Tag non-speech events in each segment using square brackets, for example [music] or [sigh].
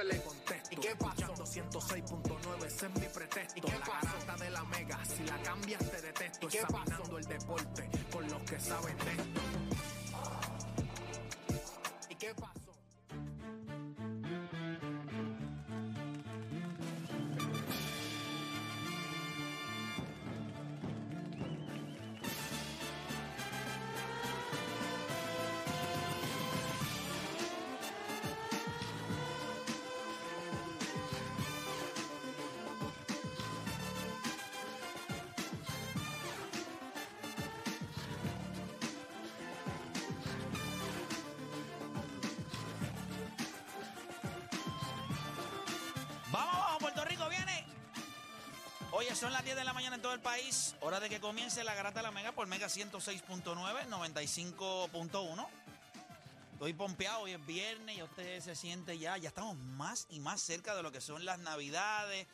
10 a 12 le contesto, ¿y qué pasó? 106.9, ese es mi pretexto, ¿y qué la garata de la mega, si la cambias te detesto, examinando el deporte con los que saben de esto. Oye, son las 10 de la mañana en todo el país. Hora de que comience la garata de la Mega por Mega 106.9, 95.1. Estoy pompeado, hoy es viernes y usted se siente ya, ya estamos más y más cerca de lo que son las navidades.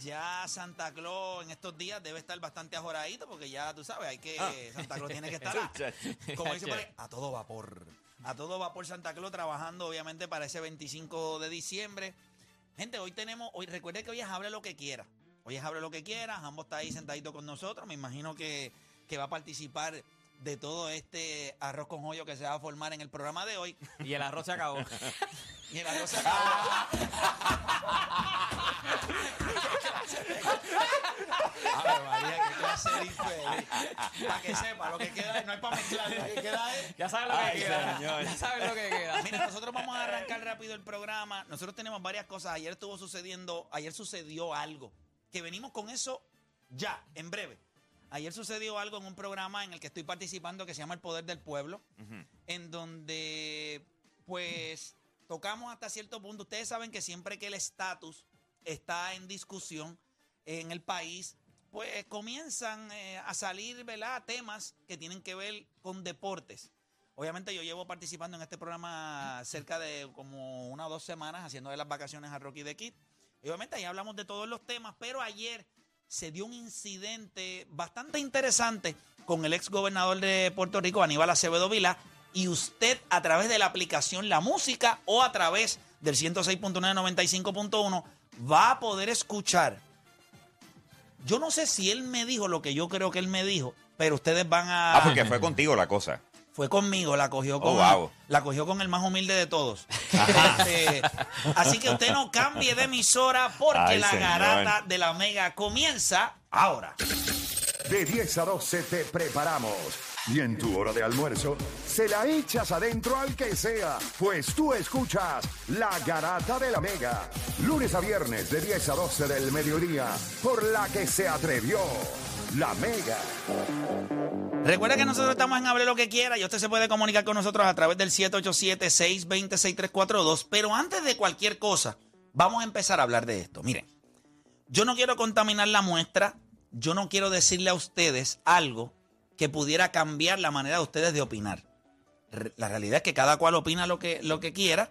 Ya Santa Claus en estos días debe estar bastante ajoradito porque ya tú sabes, hay que Santa Claus tiene que estar a- como dice por ahí, a todo vapor. A todo vapor Santa Claus trabajando obviamente para ese 25 de diciembre. Gente, hoy tenemos, hoy recuerde que hoy es hable lo que quiera. Hoy es hable lo que quiera, ambos está ahí sentadito con nosotros. Me imagino que, que va a participar de todo este arroz con joyo que se va a formar en el programa de hoy. [laughs] Y el arroz se acabó. [laughs] Y el arroz se acabó. [laughs] Ave María, qué clase de infeliz. Para que sepa, lo que queda es- no hay para mezclar, lo que queda es Ya sabes lo que Ay, queda. señor. Ya sabes lo que queda. Mira, nosotros vamos a arrancar rápido el programa. Nosotros tenemos varias cosas. Ayer estuvo sucediendo, ayer sucedió algo. Que venimos con eso ya, en breve. Ayer sucedió algo en un programa en el que estoy participando que se llama El Poder del Pueblo, en donde, pues, tocamos hasta cierto punto. Ustedes saben que siempre que el estatus está en discusión en el país, pues comienzan eh, a salir, ¿verdad?, temas que tienen que ver con deportes. Obviamente yo llevo participando en este programa cerca de como una o dos semanas haciendo de las vacaciones a Rocky de Kid. Y obviamente ahí hablamos de todos los temas, pero ayer se dio un incidente bastante interesante con el ex gobernador de Puerto Rico, Aníbal Acevedo Vila, y usted a través de la aplicación La Música o a través del 106.995.1 va a poder escuchar. Yo no sé si él me dijo lo que yo creo que él me dijo, pero ustedes van a... Ah, porque fue contigo la cosa. Fue conmigo, la cogió con, Oh, wow. la cogió con el más humilde de todos. Este, así que usted no cambie de emisora porque Ay, la señor. garata de la mega comienza ahora. De 10 a 12 te preparamos. Y en tu hora de almuerzo, se la echas adentro al que sea, pues tú escuchas La Garata de la Mega. Lunes a viernes de 10 a 12 del mediodía, por la que se atrevió La Mega. Recuerda que nosotros estamos en Hable lo que quiera y usted se puede comunicar con nosotros a través del 787-620-6342. Pero antes de cualquier cosa, vamos a empezar a hablar de esto. Miren, yo no quiero contaminar la muestra, yo no quiero decirle a ustedes algo que pudiera cambiar la manera de ustedes de opinar. La realidad es que cada cual opina lo que, lo que quiera.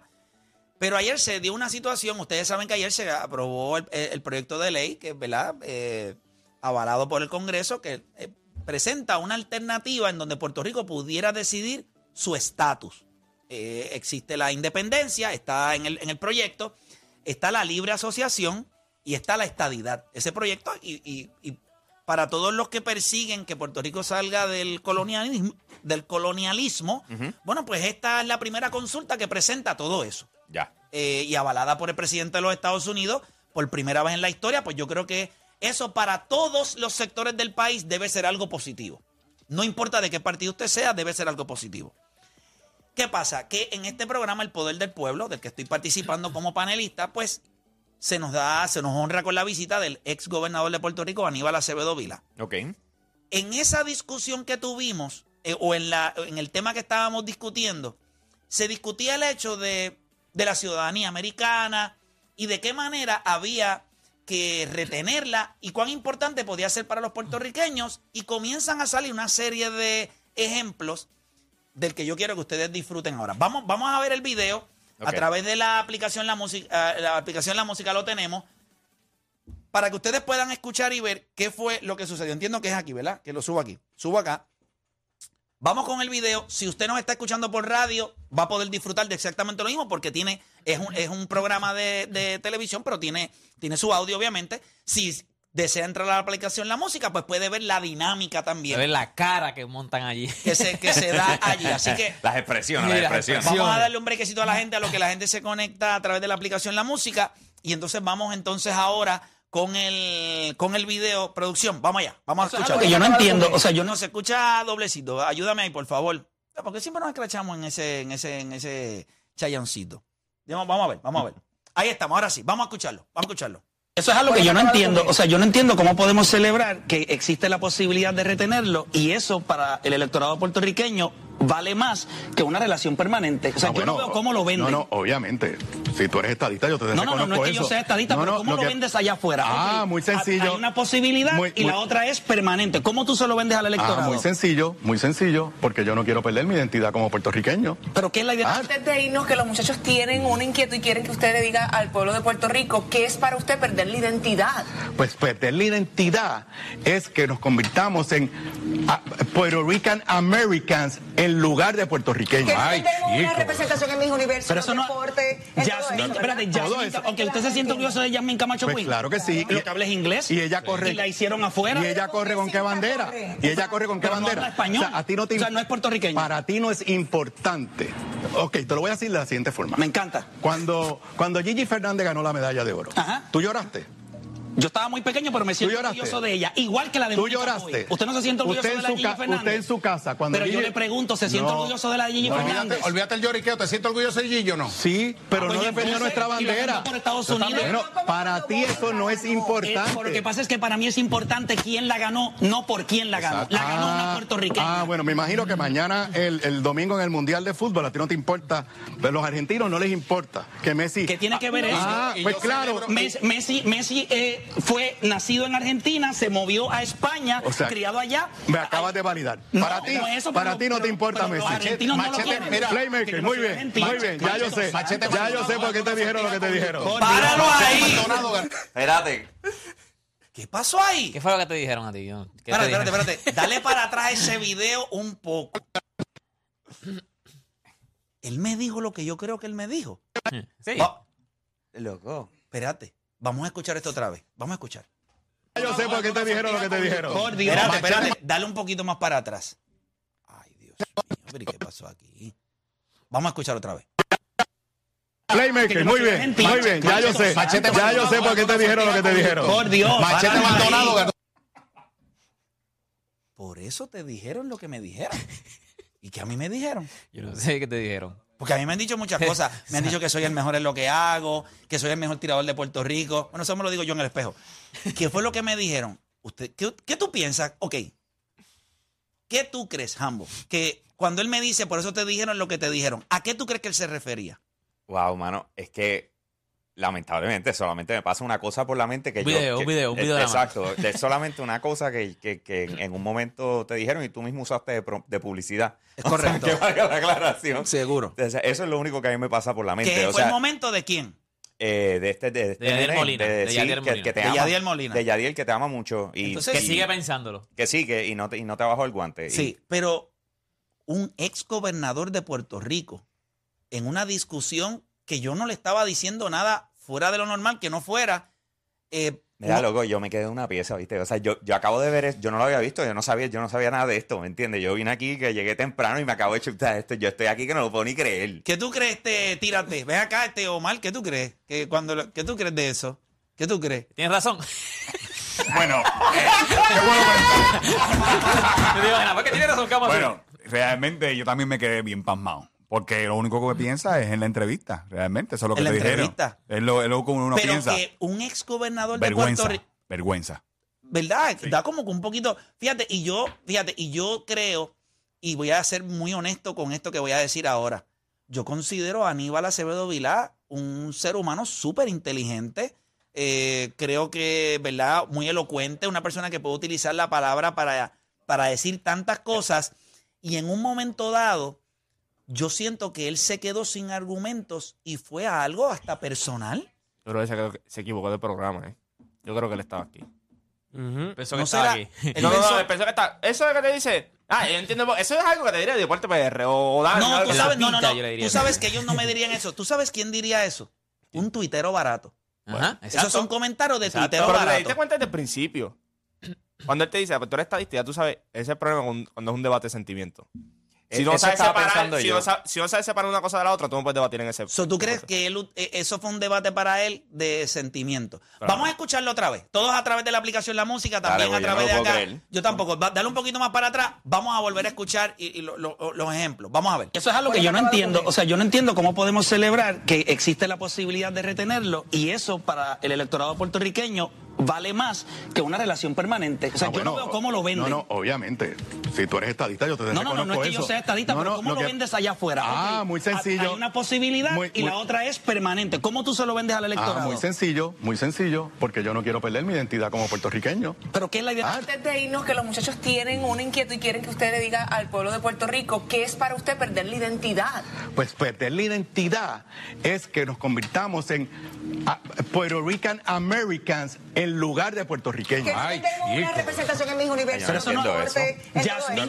Pero ayer se dio una situación, ustedes saben que ayer se aprobó el, el proyecto de ley, que es ¿verdad? Eh, avalado por el Congreso, que eh, presenta una alternativa en donde Puerto Rico pudiera decidir su estatus. Eh, existe la independencia, está en el, en el proyecto, está la libre asociación y está la estadidad. Ese proyecto, y, y- y para todos los que persiguen que Puerto Rico salga del colonialismo, del colonialismo bueno, pues esta es la primera consulta que presenta todo eso. Ya. eh, y avalada por el presidente de los Estados Unidos por primera vez en la historia, pues yo creo que eso para todos los sectores del país debe ser algo positivo. No importa de qué partido usted sea, debe ser algo positivo. ¿Qué pasa? Que en este programa El Poder del Pueblo, del que estoy participando como panelista, pues se nos da, se nos honra con la visita del ex gobernador de Puerto Rico, Aníbal Acevedo Vila. Ok. En esa discusión que tuvimos, eh, o en, la, en el tema que estábamos discutiendo, se discutía el hecho de, de la ciudadanía americana y de qué manera había que retenerla y cuán importante podía ser para los puertorriqueños y comienzan a salir una serie de ejemplos del que yo quiero que ustedes disfruten ahora. Vamos, vamos a ver el video a través de la aplicación la música, eh, la aplicación la música lo tenemos para que ustedes puedan escuchar y ver qué fue lo que sucedió. Entiendo que es aquí, ¿verdad? Que lo subo aquí. Subo acá. Vamos con el video. Si usted nos está escuchando por radio, va a poder disfrutar de exactamente lo mismo porque tiene, es un, es un programa de, de televisión, pero tiene, tiene su audio, obviamente. Si desea entrar a la aplicación La Música, pues puede ver la dinámica también ve la cara que montan allí. que se, que se da [laughs] allí. Así que Las expresiones, Mira, las expresiones. expresiones. Vamos a darle un brequecito a la gente, a lo que la gente se conecta a través de la aplicación La Música. Y entonces vamos entonces ahora con el, con el video producción. Vamos allá, vamos a escuchar. yo no entiendo, o sea, yo no se escucha doblecito. Ayúdame ahí, por favor. Porque siempre nos escrachamos en ese, en ese, en ese chayoncito. Vamos vamos a ver, vamos a ver. Ahí estamos, ahora sí, vamos a escucharlo, vamos a escucharlo. Eso es algo que yo no entiendo. O sea, yo no entiendo cómo podemos celebrar que existe la posibilidad de retenerlo y eso para el electorado puertorriqueño vale más que una relación permanente. O sea, Ah, yo no veo cómo lo venden. No, no, obviamente. Si tú eres estadista, yo te No, no, no, no es que yo sea estadista, No, pero no, ¿cómo lo, que- vendes allá afuera? Ah, muy sencillo. Hay una posibilidad Muy- y muy- la otra es permanente. ¿Cómo tú se lo vendes al electorado? Ah, muy sencillo, muy sencillo, porque yo no quiero perder mi identidad como puertorriqueño. ¿Pero qué es la idea? Ah, Antes de irnos, que los muchachos tienen una inquietud y quieren que usted le diga al pueblo de Puerto Rico qué es para usted perder la identidad. Pues perder la identidad es que nos convirtamos en ah, Puerto Rican Americans en lugar de puertorriqueños. Que Ay, tenemos una chico. representación en mis universos, Pero eso en no. deporte, en todo Yasmín, eso, espérate, aunque usted se siente orgulloso de Yasmín Camacho Pues Quinn. claro que sí. Lo que habla es inglés. Y ella corre. Y la hicieron afuera. ¿Y ella corre con qué bandera? ¿Y ella corre con qué Pero no bandera? habla español. O sea, a ti no te O sea, no es puertorriqueño. Para ti no es importante. Ok, te lo voy a decir de la siguiente forma. Me encanta. Cuando, cuando Gigi Fernández ganó la medalla de oro, Ajá. ¿tú lloraste? Yo estaba muy pequeño, pero me siento orgulloso de ella. Igual que la de ¿Tú Mónica lloraste? ¿Usted no se siente orgulloso usted de la Gigi Fernández? Usted en su casa, cuando Pero yo Gigi- le pregunto, ¿se siente No, orgulloso de la de Gigi no. Fernández? Olvídate el lloriqueo, ¿te sientes orgulloso de Gillo o no? Sí, pero Pues no defendió nuestra bandera. por Estados Unidos. Bueno, para ti eso no es Eh, importante. Lo que pasa es que para mí es importante quién la ganó, no por quién la ganó. La ganó una puertorriqueña. Ah, bueno, me imagino que mañana, el, el domingo en el Mundial de Fútbol, a ti no te importa, pero los argentinos no les importa que Messi... ¿Qué tiene que ver eso? Ah, pues claro. Messi, Messi, Messi, eh, fue nacido en Argentina, se movió a España, O sea, criado allá. Me acabas de validar. No, para ti, no es eso, para pero- ti no te pero- importa pero los Messi. argentinos no lo Machete, quieren. mira, Playmaker, muy bien, argentino. muy bien, ya yo sé, Machete, ya yo sé por qué te dijeron lo que te dijeron. ¡Páralo ahí! Espérate. ¿Qué pasó ahí? ¿Qué fue lo que te dijeron a ti? Yo- ¿qué te Espérate, espérate, espérate. Dale para atrás ese video un poco. Él me dijo lo que yo creo que él me dijo. Sí. Va- Loco. espérate, vamos a escuchar esto otra vez. Vamos a escuchar. Ya yo sé por qué te dijeron lo que te dijeron. Espérate, espérate. Dale un poquito más para atrás. Ay, Dios mío. pero ¿y ¿Qué pasó aquí? Vamos a escuchar otra vez. Playmaker, muy bien, muy bien, ya yo sé. Machete, Ya yo sé por qué te dijeron lo que te dijeron. Por Dios. Machete. Maldonado. Por eso te dijeron lo que me dijeron. ¿Y qué a mí me dijeron? Yo no sé qué te dijeron. Porque a mí me han dicho muchas [laughs] cosas. Me han dicho que soy el mejor en lo que hago, que soy el mejor tirador de Puerto Rico. Bueno, eso me lo digo yo en el espejo. ¿Qué fue lo que me dijeron? Usted, ¿qué, qué tú piensas? Ok. ¿Qué tú crees, Hambo? Que cuando él me dice, por eso te dijeron lo que te dijeron, ¿a qué tú crees que él se refería? Wow, mano, es que lamentablemente solamente me pasa una cosa por la mente que Un yo... video, que- un video, un video. Exacto, es solamente una cosa que, que- que en, un momento te dijeron y tú mismo usaste de, pro- de publicidad. Es [laughs] correcto. que valga la aclaración. Seguro. O sea, eso es lo único que a mí me pasa por la mente. ¿Qué o fue sea, el momento de quién? eh, de este, de este De Yadiel nene, Molina, de sí, Yadiel que, Molina. que te De Yadiel Molina. De Yadiel que te ama mucho y Entonces, Que y- sigue pensándolo. que sigue y no te, y no te bajó el guante. Y- Sí, pero un ex gobernador de Puerto Rico en una discusión que yo no le estaba diciendo nada fuera de lo normal, que no fuera, eh, Mira, loco, yo me quedé en una pieza, ¿viste? O sea, yo, yo acabo de ver, es- yo no lo había visto, yo no sabía, yo no sabía nada de esto, ¿me entiendes? Yo vine aquí, que llegué temprano y me acabo de chutar esto. Yo estoy aquí que no lo puedo ni creer. ¿Qué tú crees, este, tírate? Ven acá, este Omar, ¿qué tú crees? ¿Qué, cuando, lo- ¿Qué tú crees de eso? ¿Qué tú crees? Tienes razón. [laughs] Bueno, eh, qué bueno preguntar. [laughs] Te digo, "Ana, ¿por qué tienes razón? ¿Qué vamos a hacer?" Bueno, realmente yo también me quedé bien pasmado. Porque lo único que piensa es en la entrevista, realmente. Eso es lo que En la te dijeron. entrevista. Es lo, es lo que uno Pero piensa. que un ex gobernador de Vergüenza. Puerto Rico. Vergüenza. ¿Verdad? Da como que un poquito. Fíjate, y yo, fíjate, y yo creo, y voy a ser muy honesto con esto que voy a decir ahora. Yo considero a Aníbal Acevedo Vilá un ser humano súper inteligente. Eh, creo que, ¿verdad? Muy elocuente, una persona que puede utilizar la palabra para, para decir tantas cosas. Y en un momento dado, yo siento que él se quedó sin argumentos y fue a algo hasta personal. Yo creo que se, se equivocó de programa, ¿eh? Yo creo que él estaba aquí. Pensó ¿No que estaba será- aquí. Él No, no, pensó- no, pensó que está. Eso es que te dice. Ah, yo entiendo. Eso es algo que te diría de Deporte PR o, o Dani, No, algo tú sabes, no, no, pinta, no. yo le diría Tú eso. sabes que ellos no me dirían eso. ¿Tú sabes quién diría eso? Un tuitero barato. Ajá, Esos exacto. son comentarios de Exacto. tuitero Pero te barato. cuenta desde el principio. Cuando él te dice, pues tú eres estadista, ya tú sabes, ese es el problema con- cuando es un debate de sentimiento. Si Eh, no, sabes separar, si, yo. no sa- si no sabes separar una cosa de la otra, tú no puedes debatir en ese. So, ¿Tú crees que él, eh, eso fue un debate para él de sentimiento? Vamos a escucharlo otra vez. Todos a través de la aplicación La Música, también Dale, a través no de acá. creer. Yo tampoco. Va- Dale un poquito más para atrás. Vamos a volver a escuchar y, y lo- lo- los ejemplos. Vamos a ver. Eso es algo que yo no entiendo. O sea, yo no entiendo cómo podemos celebrar que existe la posibilidad de retenerlo y eso para el electorado puertorriqueño vale más que una relación permanente. O sea, Ah, yo no veo cómo lo venden. No, no, obviamente. Si tú eres estadista, yo te No, no, no, no es que yo sea estadista, No, pero no, ¿cómo lo, que- vendes allá afuera? Ah, muy sencillo. Hay una posibilidad Muy- y la otra es permanente. ¿Cómo tú se lo vendes al electorado? Ah, muy sencillo, muy sencillo, porque yo no quiero perder mi identidad como puertorriqueño. ¿Pero qué es la idea? Antes de irnos, que los muchachos tienen una inquietud y quieren que usted le diga al pueblo de Puerto Rico qué es para usted perder la identidad. Pues perder la identidad es que nos convirtamos en ah, Puerto Rican Americans en lugar de puertorriqueños. Ay, tengo una representación en mis universos. Pero eso no- esto,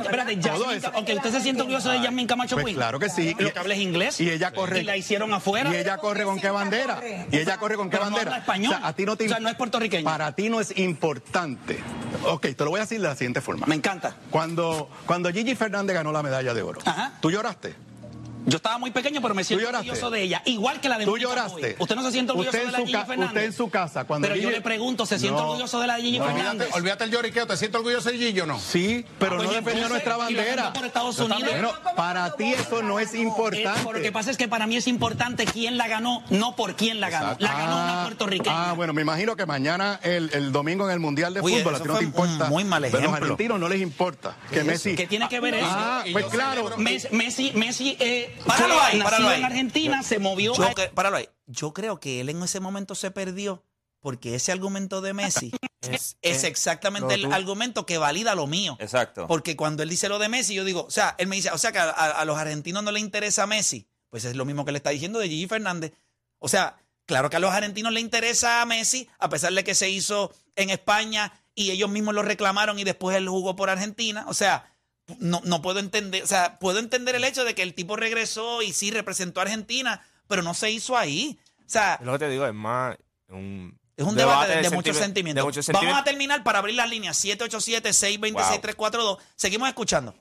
espérate, eso. ok, ¿usted se siente orgulloso de Yasmín Camacho Pues claro que sí. Lo que habla es inglés. Y ella corre. Y la hicieron afuera. ¿Y ella corre con qué bandera? ¿Y ella corre con qué bandera? español. A ti no te O sea, no es puertorriqueño. Para ti no es importante. Ok, te lo voy a decir de la siguiente forma. Me encanta. Cuando, cuando Gigi Fernández ganó la medalla de oro, Ajá. ¿tú lloraste? Yo estaba muy pequeño, pero me siento orgulloso de ella. Igual que la de ¿Tú lloraste? ¿Usted no se siente orgulloso de la Gigi Fernández? usted en su casa, cuando Pero yo Gigi- le pregunto, ¿se siente No. orgulloso de la Gigi No. Fernández? Olvídate, olvídate el lloriqueo. ¿Te sientes orgulloso de Gillo o no? Sí, pero Pues no defendió entonces, nuestra bandera. por Estados Unidos. Para ti eso no es Eh, importante. Lo que pasa es que para mí es importante quién la ganó, no por quién la ganó. La ganó una Ah, puertorriqueña. Ah, bueno, me imagino que mañana, el, el domingo en el Mundial de Uy, Fútbol, a ti no te importa. muy mal Pero a los ejemplo. argentinos no les importa que Messi... ¿Qué tiene que ver eso? Ah, pues claro. celebro- Messi, Messi, Messi eh, Páralo ahí, nacido páralo ahí. en Argentina, se movió Yo, a- cre- páralo ahí. Yo creo que él en ese momento se perdió porque ese argumento de Messi [laughs] es, es exactamente el tú- argumento que valida lo mío. Exacto. Porque cuando él dice lo de Messi, yo digo, o sea, él me dice, o sea, que a, a- a los argentinos no le interesa Messi. Pues es lo mismo que le está diciendo de Gigi Fernández. O sea, claro que a los argentinos le interesa a Messi, a pesar de que se hizo en España y ellos mismos lo reclamaron y después él jugó por Argentina. O sea, no, no puedo entender, o sea, puedo entender el hecho de que el tipo regresó y sí representó a Argentina, pero no se hizo ahí. O sea, lo que te digo, es más. Un es un debate, de, de muchos sentimi- sentimientos. de muchos Vamos a terminar para abrir las líneas 787-626-342. Seguimos escuchando.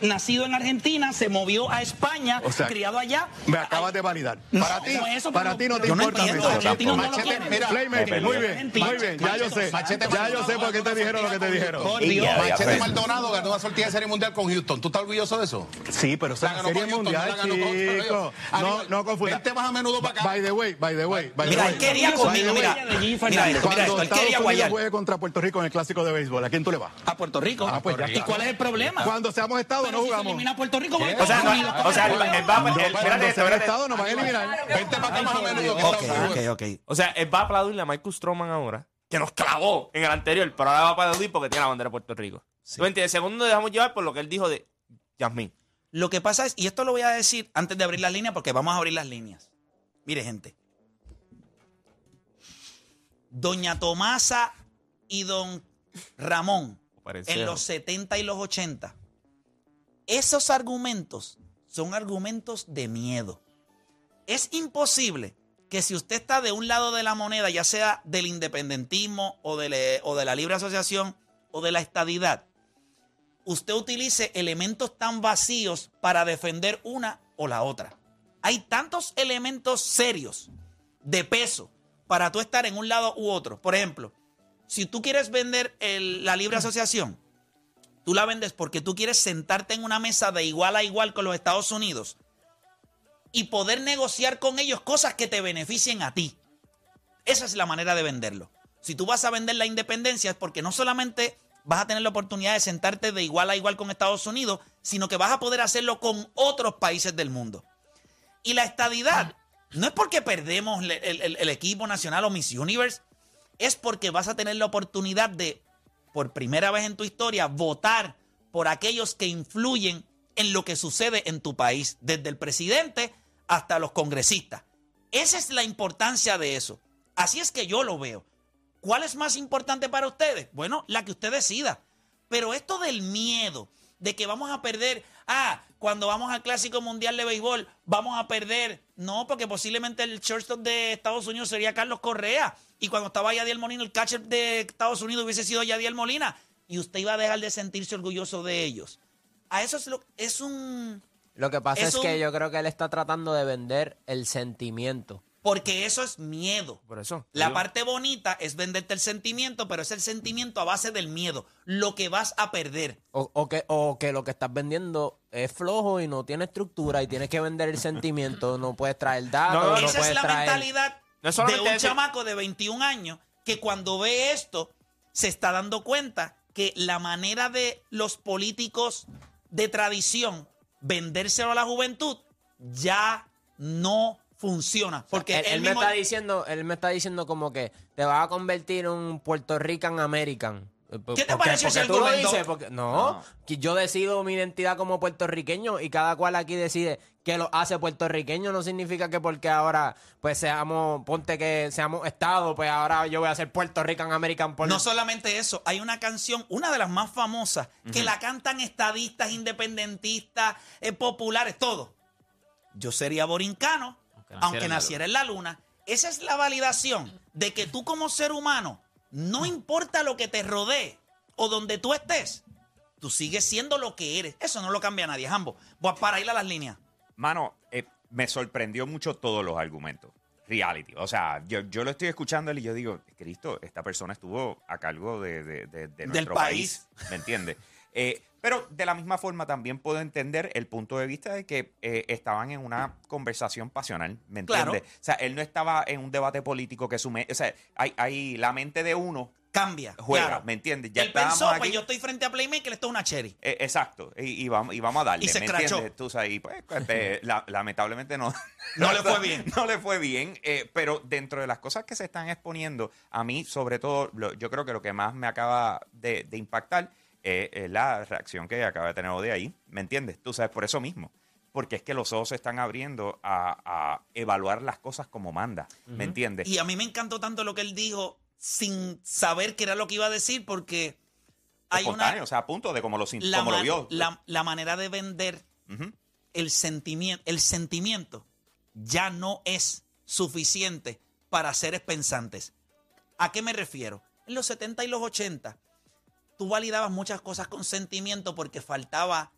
Nacido en Argentina, se movió a España, O sea, criado allá. Me acabas de validar. Para No, ti, no, eso, para ti no te importa no Machete, mira, Playmaker, muy bien, Argentina. muy bien, ya yo sé. Machete Ya yo sé por qué te dijeron lo que te dijeron. Por Dios. Machete pues. Maldonado ganó una sortida de serie mundial con Houston. ¿Tú estás orgulloso de eso? Sí, pero eso es La serie mundial, no chico. No, Aníbal, no confunda. vente más a menudo para acá. By the way, by the way, by the Mira, way. él quería conmigo, mira, mira esto, mira esto, él Estados quería guayar. juegue contra Puerto Rico en el clásico de béisbol, ¿a quién tú le vas? A Puerto Rico. Ah, pues ¿Y cuál es el problema? Cuando seamos Estado no si se jugamos. elimina a Puerto Rico, va a O sea, Estados no, Unidos. o sea, él, él va, Cuando espérate. Estado nos van a eliminar. Vente para acá más a menudo. que Ok, estamos- ok, ok. O sea, él va a aplaudirle a Michael Stroman ahora, que nos clavó en el anterior, pero ahora va a aplaudir porque tiene la bandera de Puerto Rico. ¿Tú entiendes? Segundo, nos dejamos llevar por lo que él dijo de Yasmín. Lo que pasa es, y esto lo voy a decir antes de abrir las líneas, porque vamos a abrir las líneas. Mire, gente. Doña Tomasa y don Ramón, Parece. en los 70 y los 80, esos argumentos son argumentos de miedo. Es imposible que si usted está de un lado de la moneda, ya sea del independentismo o de, la libre asociación o de la estadidad, usted utilice elementos tan vacíos para defender una o la otra. Hay tantos elementos serios de peso para tú estar en un lado u otro. Por ejemplo, si tú quieres vender la libre asociación, tú la vendes porque tú quieres sentarte en una mesa de igual a igual con los Estados Unidos y poder negociar con ellos cosas que te beneficien a ti. Esa es la manera de venderlo. Si tú vas a vender la independencia es porque no solamente vas a tener la oportunidad de sentarte de igual a igual con Estados Unidos, sino que vas a poder hacerlo con otros países del mundo. Y la estadidad no es porque perdemos el- el equipo nacional o Miss Universe, es porque vas a tener la oportunidad de, por primera vez en tu historia, votar por aquellos que influyen en lo que sucede en tu país, desde el presidente hasta los congresistas. Esa es la importancia de eso. Así es que yo lo veo. ¿Cuál es más importante para ustedes? Bueno, la que usted decida. Pero esto del miedo, de que vamos a perder, ah, cuando vamos al Clásico Mundial de Béisbol, vamos a perder. No, porque posiblemente el shortstop de Estados Unidos sería Carlos Correa. Y cuando estaba Yadiel Molina, el catcher de Estados Unidos hubiese sido Yadiel Molina. Y usted iba a dejar de sentirse orgulloso de ellos. A eso es, lo, es un... Lo que pasa Es es, que yo creo que él está tratando de vender el sentimiento. Porque eso es miedo. Por eso. La parte bonita es venderte el sentimiento, pero es el sentimiento a base del miedo. Lo que vas a perder. O, o que, o que lo que estás vendiendo es flojo y no tiene estructura y tienes que vender el sentimiento. No puedes traer datos, No, no, Esa es la traer... mentalidad No es de un chamaco de 21 años que cuando ve esto se está dando cuenta que la manera de los políticos de tradición vendérselo a la juventud ya no funciona. Porque él, él él me está diciendo, él me está diciendo como que te vas a convertir en un Puerto Rican American. Eh, ¿Qué te pareció ese porque tú lo argumento? dices, porque no, que yo decido mi identidad como puertorriqueño y cada cual aquí decide que lo hace puertorriqueño no significa que porque ahora pues seamos ponte que seamos estado, pues ahora yo voy a ser Puerto Rican American por No solamente eso, hay una canción, una de las más famosas, que la cantan estadistas, independentistas, eh, populares, todo. Yo sería borincano, aunque naciera en la luna. Esa es la validación de que tú como ser humano, no importa lo que te rodee o donde tú estés, tú sigues siendo lo que eres. Eso no lo cambia nadie, Jambo. Voy para ir a las líneas. Mano, eh, me sorprendió mucho todos los argumentos. Reality. O sea, yo, yo lo estoy escuchando y yo digo, Cristo, esta persona estuvo a cargo de, de- de- de nuestro país. país. ¿Me entiendes? Eh, pero de la misma forma también puedo entender el punto de vista de que eh, estaban en una conversación pasional, ¿me Claro. entiendes? O sea, él no estaba en un debate político que sume... O sea, hay, hay la mente de uno Cambia. juega, claro. ¿me entiendes? Ya Él pensó, aquí. pues yo estoy frente a Playmaker, esto es una cherry. Eh, exacto, y, y vamos, y vamos a darle, Y se ¿me escrachó. entiendes? Tú sabes, y pues, este, [laughs] la- lamentablemente no, No le fue [laughs] bien. No le fue bien, eh, pero dentro de las cosas que se están exponiendo, a mí, sobre todo, lo- yo creo que lo que más me acaba de, de impactar eh, es la reacción que acaba de tener de ahí, ¿me entiendes? Tú sabes, por eso mismo. Porque es que los ojos se están abriendo a, a evaluar las cosas como manda, ¿me entiendes? Y a mí me encantó tanto lo que él dijo sin saber qué era lo que iba a decir porque hay Espontáneo, una o sea, a punto de como lo, la, como lo ma- vio. la- la manera de vender el sentimiento el sentimiento ya no es suficiente para seres pensantes. ¿A qué me refiero? En los 70 y los 80 tú validabas muchas cosas con sentimiento porque faltaba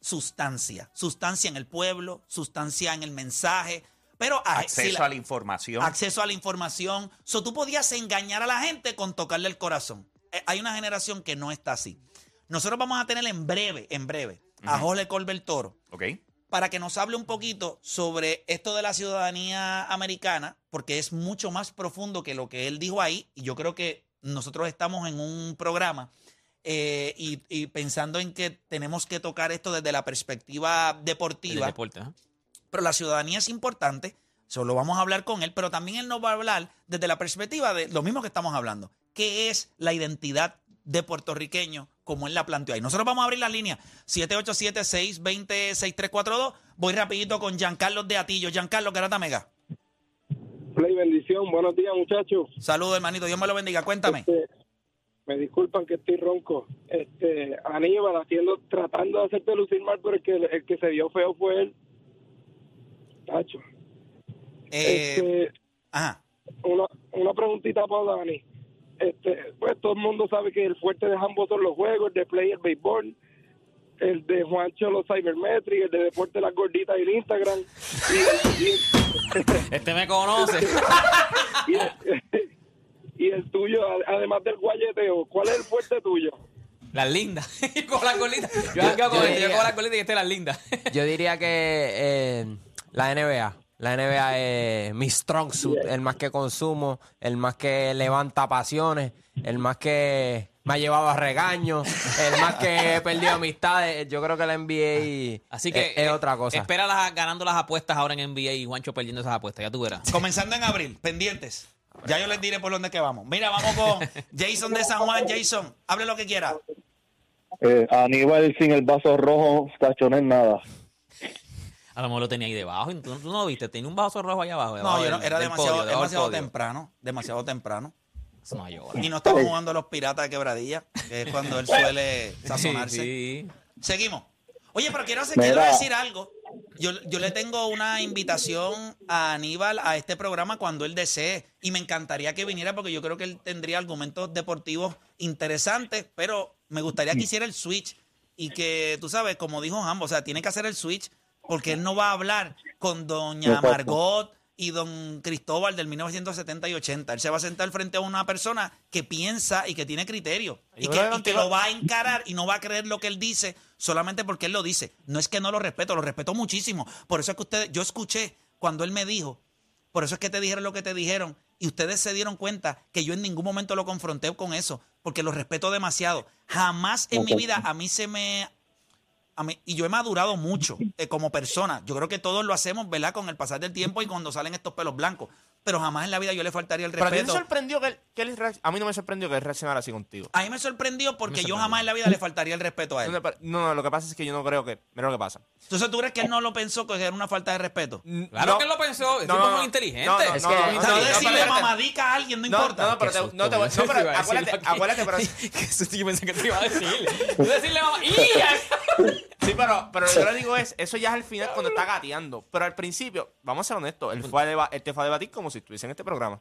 sustancia, sustancia en el pueblo, sustancia en el mensaje, pero ah, si Acceso la- a la información. acceso a la información. So, tú podías engañar a la gente con tocarle el corazón. Eh, hay una generación que no está así. Nosotros vamos a tener en breve, en breve, a Jorge Colbert Toro ¿Ok? para que nos hable un poquito sobre esto de la ciudadanía americana, porque es mucho más profundo que lo que él dijo ahí, y yo creo que nosotros estamos en un programa eh, y, y pensando en que tenemos que tocar esto desde la perspectiva deportiva, deporte, pero la ciudadanía es importante, solo vamos a hablar con él, pero también él nos va a hablar desde la perspectiva de lo mismo que estamos hablando, que es la identidad de puertorriqueño como él la planteó ahí. Nosotros vamos a abrir la línea 787-620-6342. Voy rapidito con Giancarlo de Atillo. Giancarlo, Garata Mega. Play bendición, buenos días muchachos. Saludos, hermanito. Dios me lo bendiga. Cuéntame. Este, me disculpan que estoy ronco. Este, Aníbal haciendo, tratando de hacerte lucir mal, pero el que, el que se vio feo fue él. Tacho. Eh, Este, Ajá. Una, una preguntita para Dani. Este, pues todo el mundo sabe que el fuerte de ambos son los juegos, el de play el béisbol, el de Juancho los cybermetrics, el de deporte las gorditas y el Instagram. Y, [laughs] y- Este me conoce. [laughs] y y el tuyo, además del guayeteo, ¿cuál es el fuerte tuyo? Las lindas. [laughs] con las golitas. Yo, Yo- yo, yo yo diría- con las golitas y este las lindas. [laughs] Yo diría que eh, la NBA. La NBA es mi strong suit, el más que consumo, el más que levanta pasiones, el más que me ha llevado a regaños, el más que he perdido amistades. Yo creo que la NBA Así que es, es eh, otra cosa. Espera las- ganando las apuestas ahora en NBA y Juancho perdiendo esas apuestas. Ya tú verás. Comenzando en abril, pendientes. Ya yo les diré por dónde que vamos. Mira, vamos con [laughs] Jason de San Juan. Jason, hable lo que quiera. Eh, Aníbal sin el vaso rojo, tacho, no es nada. A lo mejor lo tenía ahí debajo. ¿Tú, tú no lo viste? Tenía un vaso rojo allá abajo. No, yo no, era del demasiado, podio, demasiado temprano. Demasiado temprano. No. Y no estamos jugando los piratas de quebradilla, que es cuando él suele [laughs] sazonarse. Sí, Seguimos. Oye, pero quiero, hacer, Mira. quiero decir algo. Yo, yo le tengo una invitación a Aníbal a este programa cuando él desee. Y me encantaría que viniera porque yo creo que él tendría argumentos deportivos interesantes, pero me gustaría que hiciera el switch y que, tú sabes, como dijo Jambo, o sea, tiene que hacer el switch porque él no va a hablar con doña. Margot y don Cristóbal del 1970 y 80. Él se va a sentar frente a una persona que piensa y que tiene criterio y que, y lo va a encarar y no va a creer lo que él dice solamente porque él lo dice. No es que no lo respeto, lo respeto muchísimo. Por eso es que ustedes, yo escuché cuando él me dijo, por eso es que te dijeron lo que te dijeron y ustedes se dieron cuenta que yo en ningún momento lo confronté con eso, porque lo respeto demasiado. Jamás en mi vida a mí se me a mí- y yo he madurado mucho eh, como persona. Yo creo que todos lo hacemos, ¿verdad? Con el pasar del tiempo y cuando salen estos pelos blancos. Pero jamás en la vida yo le faltaría el Pero a ti te respeto. sorprendió que él, que él reacc- A mí no me sorprendió que él reaccionara así contigo. A mí me sorprendió porque Me yo sorprendió. jamás en la vida le faltaría el respeto a él. No, no, lo que pasa es que yo no creo que. Mira lo que pasa. Entonces, ¿tú crees que él no lo pensó que era una falta de respeto? Claro No. que él lo pensó. Es No, tipo no, muy no. inteligente. No, no, Es no, que- no, no, No, no, no, decirle espérate. mamadica a alguien no No, importa. no, no, pero Qué te- susto, no te voy no, pero iba a decir acuérdate, acuérdate, pero. [laughs] Que yo pensé que te iba a decir. [laughs] Tú decirle. [laughs] Sí, pero, pero lo que yo le digo es, eso ya es al final cuando está gateando. Pero al principio, vamos a ser honestos, él, fue a deba- él te fue a debatir como si estuviese en este programa.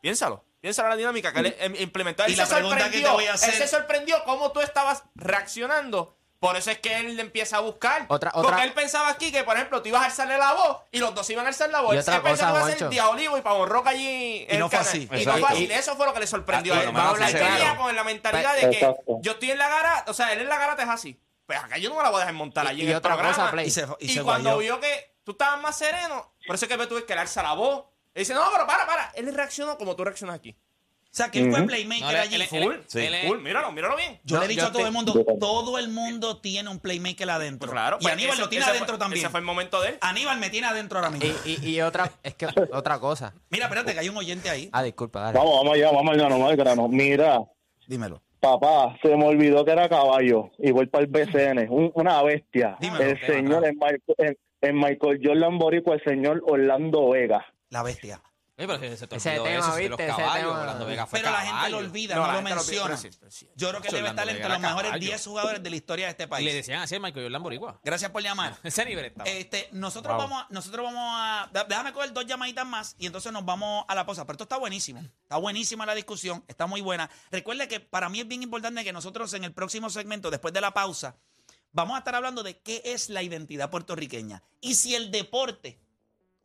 Piénsalo. Piénsalo la dinámica que él em- implementó. Él Y la se pregunta que sorprendió. te voy a hacer- Él se sorprendió cómo tú estabas reaccionando. Por eso es que él le empieza a buscar. Otra- Porque él pensaba aquí que, por ejemplo, tú ibas a alzarle la voz y los dos iban a alzar la voz. Y Él otra él pensó cosa, que iba a ser Juancho. Diabolivo y Pavón Roca allí. en no el fue canal. así. Y no fue así. Y- Eso fue lo que le sorprendió Ah, a él. vamos a claro. con la mentalidad Pues, de que Exacto. yo estoy en la garata. O sea, él en la garata es así. Pues acá yo no me la voy a dejar montar allí Y- en y el otra programa. cosa, Play. Y se- y Y, se cuando guayó. vio que tú estabas más sereno, por eso es que tú ves que le alza la voz. Y dice, no, pero para, para. Él reaccionó como tú reaccionas aquí. O sea, que él fue playmaker No, él- allí. él- Full, él- sí, él full. Míralo, míralo bien. yo No, le he dicho a todo te- el mundo, todo el mundo tiene un playmaker adentro. Claro, y pues Aníbal ese- lo tiene adentro fue- también. Ese fue el momento de él. Aníbal me tiene adentro ahora mismo. Y, y, y otra, es que otra cosa. Mira, espérate, que hay un oyente ahí. Ah, disculpa, dale. Vamos, vamos allá, vamos al grano, vamos al grano. Mira, Dímelo. Papá, se me olvidó que era caballo y voy para el BCN, un- una bestia. Dímelo, el señor, en en, en Michael Jordan Boricua, el señor Orlando Vega. La bestia. Pero se te Ese olvidó tema, eso, ¿viste? los Ese caballos. tema- Orlando Vega fue Pero la gente caballo. lo olvida, No, lo gente lo olvida, menciona. pero sí, pero sí. Yo creo que debe Orlando estar Vega entre era los mejores caballo. 10 jugadores de la historia de este Y le país. decían así a Michael Jordan Boricua. Gracias por llamar. [laughs] Ese nivel estaba. Este, nosotros Wow. vamos a, nosotros vamos a, da- déjame coger dos llamaditas más y entonces nos vamos a la pausa. Pero esto está buenísimo, está buenísima la discusión, está muy buena. Recuerde que para mí es bien importante que nosotros en el próximo segmento, después de la pausa, vamos a estar hablando de qué es la identidad puertorriqueña y si el deporte,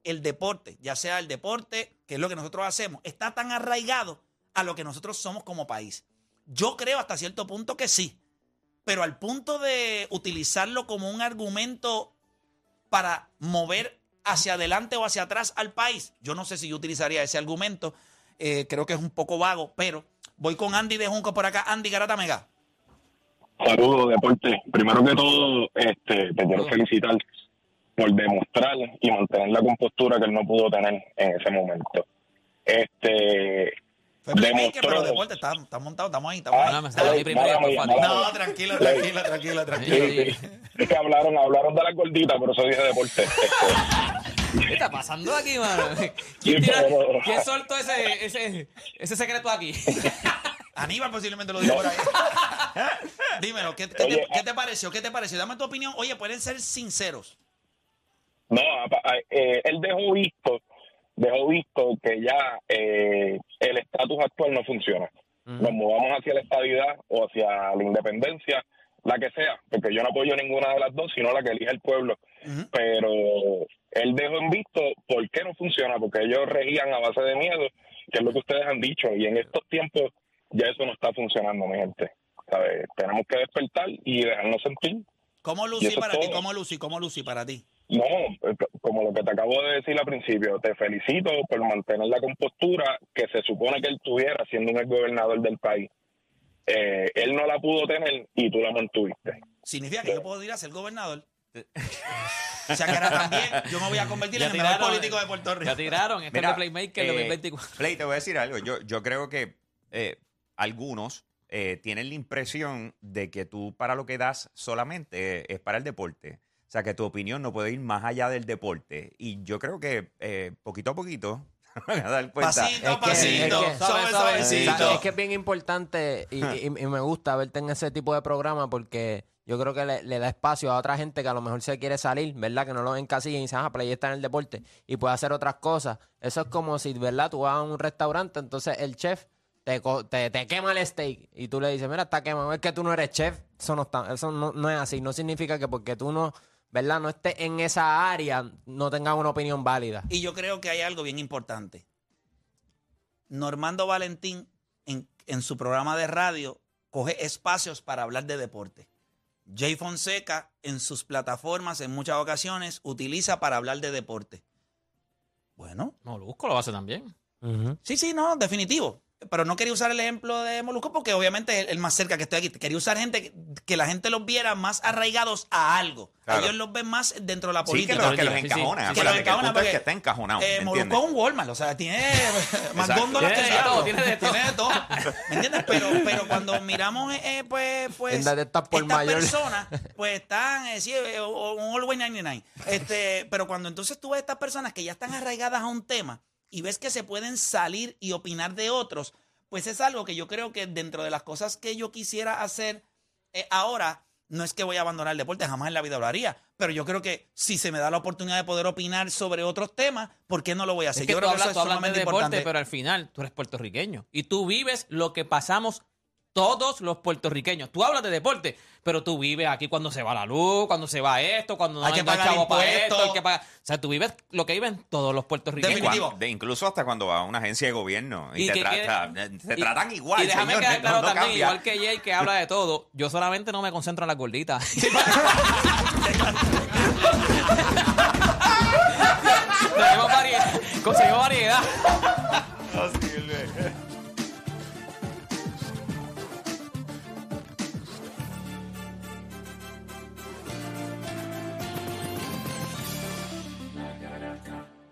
el deporte, ya sea el deporte, que es lo que nosotros hacemos, está tan arraigado a lo que nosotros somos como país. Yo creo hasta cierto punto que sí, pero al punto de utilizarlo como un argumento para mover hacia adelante o hacia atrás al país, yo no sé si yo utilizaría ese argumento. Eh, creo que es un poco vago, pero voy con Andy de Junco por acá. Andy Garata Mega. Saludos, deporte. Primero que todo, este, te quiero felicitar por demostrar y mantener la compostura que él no pudo tener en ese momento. Este, Fue demostró, pero deporte, está, está montado, estamos ahí. Estamos Ah, ahí. salió mi primero Fati. No, tranquilo, tranquilo, tranquilo, tranquilo. Sí, sí. Es que hablaron, hablaron de la gordita, por eso dije deporte. Este, ¿Qué está pasando aquí, mano? ¿Quién, tira- pero- ¿quién soltó ese, ese, ese secreto aquí? [laughs] Aníbal posiblemente lo dijo por ahí. [laughs] Dímelo, ¿qué, qué te, Oye, qué te pareció? ¿Qué te pareció? Dame tu opinión. Oye, pueden ser sinceros. No, eh, él dejó visto dejó visto que ya eh, el estatus actual no funciona. Nos movamos hacia la estabilidad o hacia la independencia, la que sea, porque yo no apoyo ninguna de las dos, sino la que elija el pueblo. Pero él dejó en visto por qué no funciona, porque ellos regían a base de miedo, que es lo que ustedes han dicho, y en estos tiempos ya eso no está funcionando, mi gente. ¿Sabes? Tenemos que despertar y dejarnos sentir. ¿Cómo Lucy para ti? ¿Cómo Lucy? ¿Cómo Lucy para ti? No, eh, como lo que te acabo de decir al principio, te felicito por mantener la compostura que se supone que él tuviera siendo un gobernador del país. Eh, él no la pudo tener y tú la mantuviste. Significa que yo puedo ir a ser gobernador. [laughs] O sea que ahora también yo me voy a convertir Ya en el mejor tiraron, político de Puerto Rico. Ya tiraron, este Mira, es de Playmaker eh, 2024. Play, te voy a decir algo. Yo, yo creo que eh, algunos eh, tienen la impresión de que tú para lo que das solamente es para el deporte. O sea, que tu opinión no puede ir más allá del deporte. Y yo creo que eh, poquito a poquito [laughs] van a dar cuenta. Pasito, Es que- pasito, es que-. Es que es bien importante y, y- y me gusta verte en ese tipo de programa porque yo creo que le, le da espacio a otra gente que a lo mejor se quiere salir, ¿verdad? Que no lo encasillen y dicen, ah, Play está en el deporte y puede hacer otras cosas. Eso es como si, ¿verdad? Tú vas a un restaurante, entonces el chef te, te, te quema el steak y tú le dices, mira, está quemado, es que tú no eres chef. Eso no, está, eso no, no es así. No significa que porque tú no, ¿verdad? No estés en esa área, no tengas una opinión válida. Y yo creo que hay algo bien importante. Normando Valentín en, en su programa de radio coge espacios para hablar de deporte. Jay Fonseca en sus plataformas en muchas ocasiones utiliza para hablar de deporte. Bueno. Molusco lo hace también. Sí, sí, no, definitivo. Pero no quería usar el ejemplo de Molusco porque obviamente es el más cerca que estoy aquí. Quería usar gente que, que la gente los viera más arraigados a algo. Claro. Ellos los ven más dentro de la Sí, política. que los, que los Sí, sí. encajona. Que los encajona punto es que porque, está encajonado. eh, ¿me Molusco es un Walmart, o sea, tiene más góndolas que Tiene de todo, tiene de todo. Tiene de todo. ¿Me entiendes? Pero, pero cuando miramos, eh, pues, pues de estas personas, pues están, eh, sí, eh, un All Way 99. Este, pero cuando entonces tú ves estas personas que ya están arraigadas a un tema y ves que se pueden salir y opinar de otros, pues es algo que yo creo que dentro de las cosas que yo quisiera hacer eh, ahora, no es que voy a abandonar el deporte, jamás en la vida lo haría, pero yo creo que si se me da la oportunidad de poder opinar sobre otros temas, ¿por qué no lo voy a hacer? Es que yo tú creo hablas, que tú eso es hablas de deporte, importante. pero al final tú eres puertorriqueño. Y tú vives lo que pasamos todos los puertorriqueños. Tú hablas de deporte, pero tú vives aquí cuando se va la luz, cuando se va esto, cuando no Hay que venga el pagar chavo para impuestos. esto, hay que pagar- O sea, tú vives lo que viven todos los puertorriqueños. De- incluso hasta cuando va a una agencia de gobierno y, Y te, que tra- quede- tra- te y- tratan igual. Y déjame señor, quedar claro no también, cambia. igual que Jay, que habla de todo, yo solamente no me concentro en las gorditas. Tenemos [laughs] variedad, conseguimos variedad.